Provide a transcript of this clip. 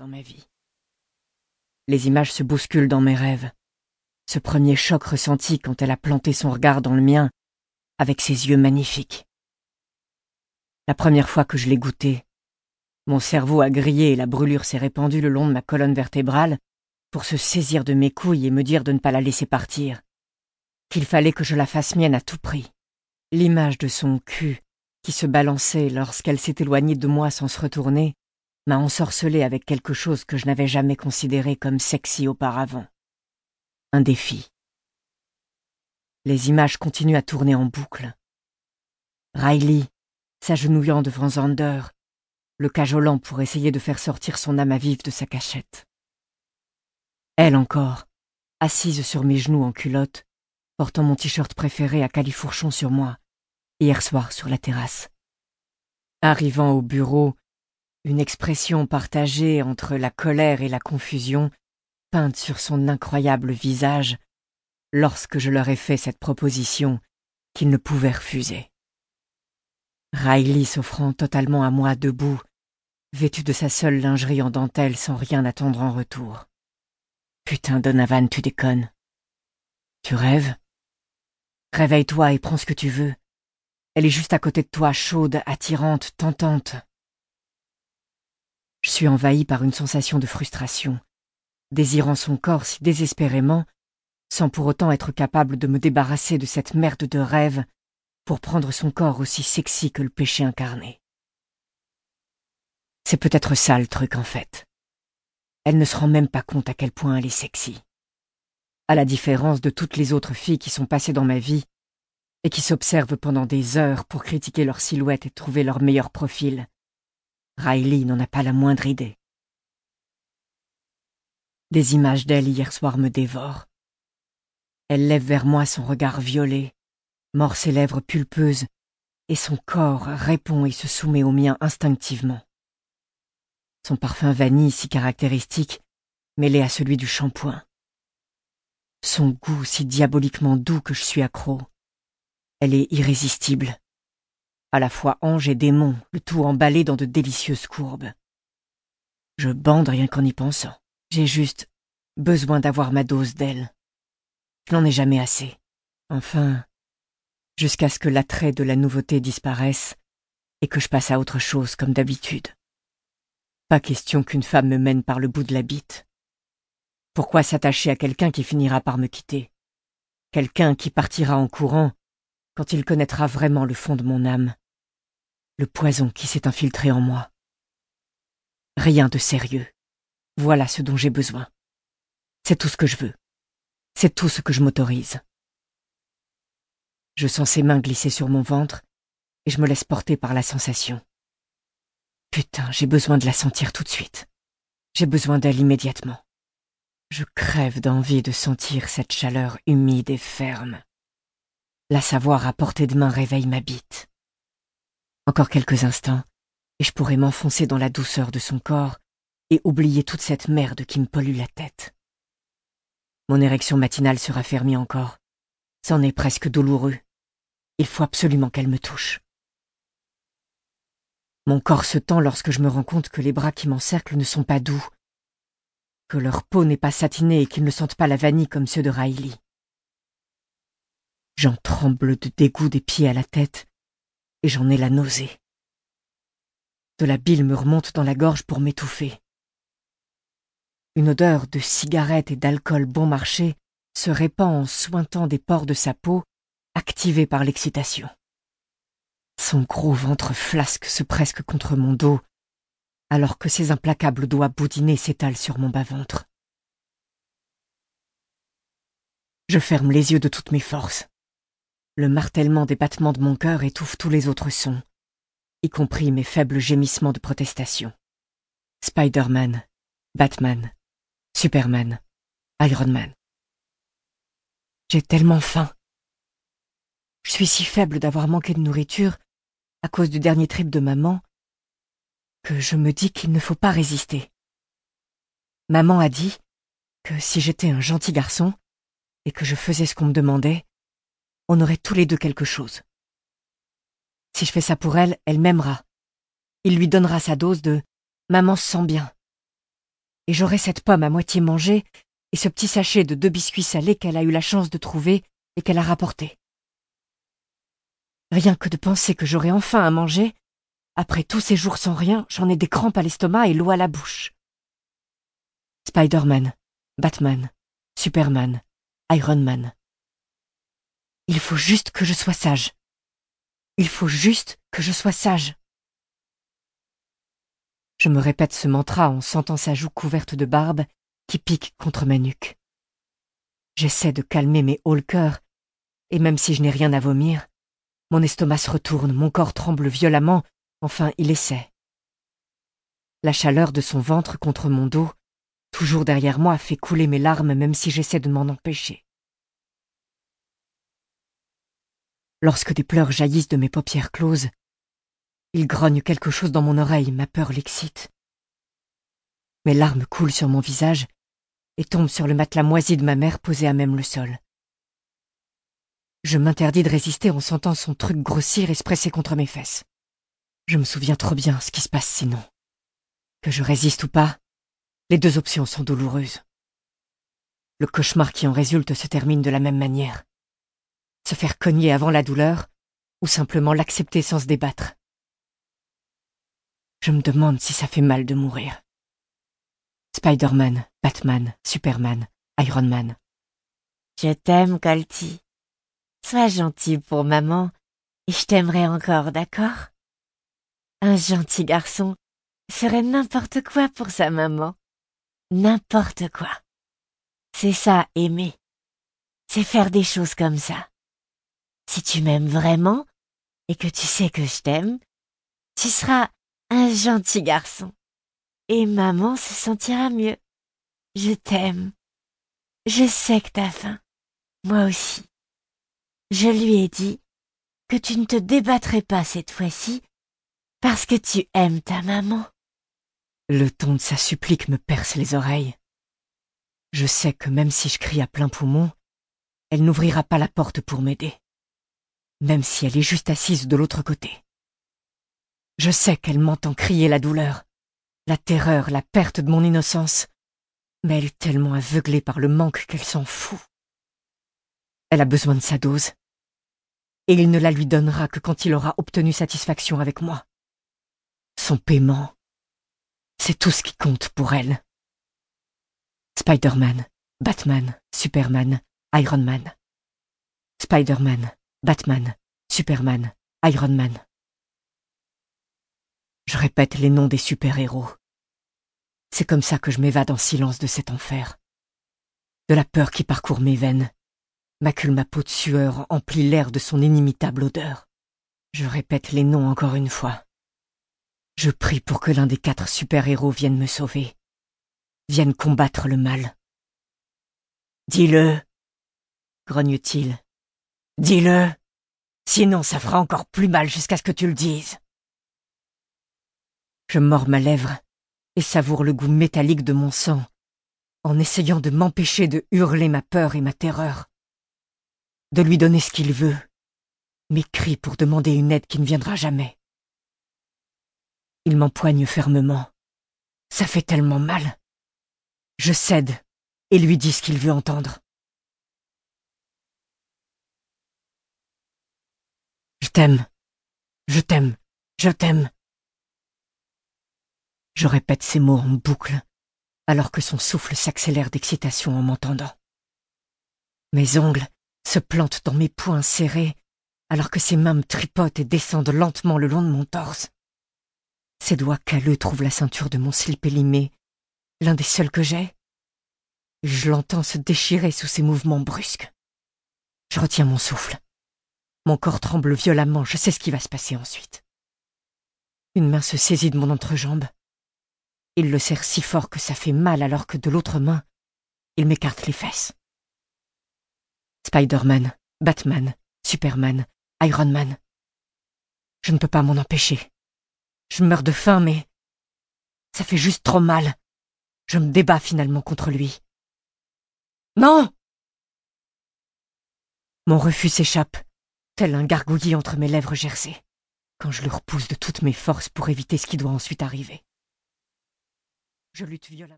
dans ma vie. Les images se bousculent dans mes rêves. Ce premier choc ressenti quand elle a planté son regard dans le mien, avec ses yeux magnifiques. La première fois que je l'ai goûté, mon cerveau a grillé et la brûlure s'est répandue le long de ma colonne vertébrale pour se saisir de mes couilles et me dire de ne pas la laisser partir, qu'il fallait que je la fasse mienne à tout prix. L'image de son cul, qui se balançait lorsqu'elle s'est éloignée de moi sans se retourner, m'a ensorcelé avec quelque chose que je n'avais jamais considéré comme sexy auparavant. Un défi. Les images continuent à tourner en boucle. Riley, s'agenouillant devant Zander, le cajolant pour essayer de faire sortir son âme à vif de sa cachette. Elle encore, assise sur mes genoux en culotte, portant mon t-shirt préféré à califourchon sur moi, hier soir sur la terrasse. Arrivant au bureau, une expression partagée entre la colère et la confusion peinte sur son incroyable visage lorsque je leur ai fait cette proposition qu'ils ne pouvaient refuser. Riley s'offrant totalement à moi debout, vêtu de sa seule lingerie en dentelle sans rien attendre en retour. Putain, Donovan, tu déconnes. Tu rêves? Réveille-toi et prends ce que tu veux. Elle est juste à côté de toi, chaude, attirante, tentante. Je suis envahi par une sensation de frustration, désirant son corps si désespérément, sans pour autant être capable de me débarrasser de cette merde de rêve pour prendre son corps aussi sexy que le péché incarné. C'est peut-être ça le truc en fait. Elle ne se rend même pas compte à quel point elle est sexy. À la différence de toutes les autres filles qui sont passées dans ma vie et qui s'observent pendant des heures pour critiquer leur silhouette et trouver leur meilleur profil, Riley n'en a pas la moindre idée. Des images d'elle hier soir me dévorent. Elle lève vers moi son regard violet, mord ses lèvres pulpeuses, et son corps répond et se soumet au mien instinctivement. Son parfum vanille si caractéristique, mêlé à celui du shampoing. Son goût si diaboliquement doux que je suis accro. Elle est irrésistible. À la fois ange et démon, le tout emballé dans de délicieuses courbes. Je bande rien qu'en y pensant. J'ai juste besoin d'avoir ma dose d'elle. Je n'en ai jamais assez. Enfin, jusqu'à ce que l'attrait de la nouveauté disparaisse et que je passe à autre chose comme d'habitude. Pas question qu'une femme me mène par le bout de la bite. Pourquoi s'attacher à quelqu'un qui finira par me quitter? Quelqu'un qui partira en courant quand il connaîtra vraiment le fond de mon âme, le poison qui s'est infiltré en moi. Rien de sérieux. Voilà ce dont j'ai besoin. C'est tout ce que je veux. C'est tout ce que je m'autorise. Je sens ses mains glisser sur mon ventre et je me laisse porter par la sensation. Putain, j'ai besoin de la sentir tout de suite. J'ai besoin d'elle immédiatement. Je crève d'envie de sentir cette chaleur humide et ferme. La savoir à portée de main réveille ma bite. Encore quelques instants, et je pourrais m'enfoncer dans la douceur de son corps et oublier toute cette merde qui me pollue la tête. Mon érection matinale se raffermit encore. C'en est presque douloureux. Il faut absolument qu'elle me touche. Mon corps se tend lorsque je me rends compte que les bras qui m'encerclent ne sont pas doux, que leur peau n'est pas satinée et qu'ils ne sentent pas la vanille comme ceux de Riley. J'en tremble de dégoût des pieds à la tête, et j'en ai la nausée. De la bile me remonte dans la gorge pour m'étouffer. Une odeur de cigarette et d'alcool bon marché se répand en sointant des pores de sa peau, activés par l'excitation. Son gros ventre flasque se presque contre mon dos, alors que ses implacables doigts boudinés s'étalent sur mon bas-ventre. Je ferme les yeux de toutes mes forces. Le martèlement des battements de mon cœur étouffe tous les autres sons, y compris mes faibles gémissements de protestation. Spider-Man, Batman, Superman, Iron Man. J'ai tellement faim. Je suis si faible d'avoir manqué de nourriture à cause du dernier trip de maman, que je me dis qu'il ne faut pas résister. Maman a dit que si j'étais un gentil garçon et que je faisais ce qu'on me demandait, on aurait tous les deux quelque chose. Si je fais ça pour elle, elle m'aimera. Il lui donnera sa dose de Maman se sent bien. et j'aurai cette pomme à moitié mangée et ce petit sachet de deux biscuits salés qu'elle a eu la chance de trouver et qu'elle a rapporté. Rien que de penser que j'aurai enfin à manger, après tous ces jours sans rien, j'en ai des crampes à l'estomac et l'eau à la bouche. Spider-Man, Batman, Superman, Iron Man. Il faut juste que je sois sage. Il faut juste que je sois sage. Je me répète ce mantra en sentant sa joue couverte de barbe qui pique contre ma nuque. J'essaie de calmer mes hauts cœurs, et même si je n'ai rien à vomir, mon estomac se retourne, mon corps tremble violemment, enfin il essaie. La chaleur de son ventre contre mon dos, toujours derrière moi, fait couler mes larmes même si j'essaie de m'en empêcher. Lorsque des pleurs jaillissent de mes paupières closes, il grogne quelque chose dans mon oreille, ma peur l'excite. Mes larmes coulent sur mon visage et tombent sur le matelas moisi de ma mère posé à même le sol. Je m'interdis de résister en sentant son truc grossir et se presser contre mes fesses. Je me souviens trop bien ce qui se passe sinon. Que je résiste ou pas, les deux options sont douloureuses. Le cauchemar qui en résulte se termine de la même manière. Se faire cogner avant la douleur, ou simplement l'accepter sans se débattre. Je me demande si ça fait mal de mourir. Spider-Man, Batman, Superman, Iron Man. Je t'aime, Colty. Sois gentil pour maman, et je t'aimerai encore, d'accord? Un gentil garçon ferait n'importe quoi pour sa maman. N'importe quoi. C'est ça, aimer. C'est faire des choses comme ça. Si tu m'aimes vraiment, et que tu sais que je t'aime, tu seras un gentil garçon. Et maman se sentira mieux. Je t'aime. Je sais que t'as faim. Moi aussi. Je lui ai dit que tu ne te débattrais pas cette fois-ci parce que tu aimes ta maman. Le ton de sa supplique me perce les oreilles. Je sais que même si je crie à plein poumon, elle n'ouvrira pas la porte pour m'aider, même si elle est juste assise de l'autre côté. Je sais qu'elle m'entend crier la douleur, la terreur, la perte de mon innocence, mais elle est tellement aveuglée par le manque qu'elle s'en fout. Elle a besoin de sa dose, et il ne la lui donnera que quand il aura obtenu satisfaction avec moi. Son paiement, c'est tout ce qui compte pour elle. Spider-Man, Batman, Superman, Iron Man. Spider-Man, Batman, Superman, Iron Man. Je répète les noms des super-héros. C'est comme ça que je m'évade en silence de cet enfer. De la peur qui parcourt mes veines, macule ma peau de sueur, emplit l'air de son inimitable odeur. Je répète les noms encore une fois. Je prie pour que l'un des quatre super-héros vienne me sauver, vienne combattre le mal. Dis-le, grogne-t-il. Dis-le, sinon ça fera encore plus mal jusqu'à ce que tu le dises. Je mords ma lèvre et savoure le goût métallique de mon sang, en essayant de m'empêcher de hurler ma peur et ma terreur. De lui donner ce qu'il veut, mes cris pour demander une aide qui ne viendra jamais. Il m'empoigne fermement. Ça fait tellement mal. Je cède et lui dis ce qu'il veut entendre. T'aime. Je t'aime. Je t'aime. Je répète ces mots en boucle, alors que son souffle s'accélère d'excitation en m'entendant. Mes ongles se plantent dans mes poings serrés, alors que ses mains me tripotent et descendent lentement le long de mon torse. Ses doigts calleux trouvent la ceinture de mon slip élimé, l'un des seuls que j'ai. Je l'entends se déchirer sous ses mouvements brusques. Je retiens mon souffle. Mon corps tremble violemment, je sais ce qui va se passer ensuite. Une main se saisit de mon entrejambe, il le serre si fort que ça fait mal alors que de l'autre main, il m'écarte les fesses. Spider-Man, Batman, Superman, Iron Man. Je ne peux pas m'en empêcher. Je meurs de faim, mais ça fait juste trop mal. Je me débats finalement contre lui. Non Mon refus s'échappe, tel un gargouillis entre mes lèvres gercées, quand je le repousse de toutes mes forces pour éviter ce qui doit ensuite arriver. Je lutte violemment.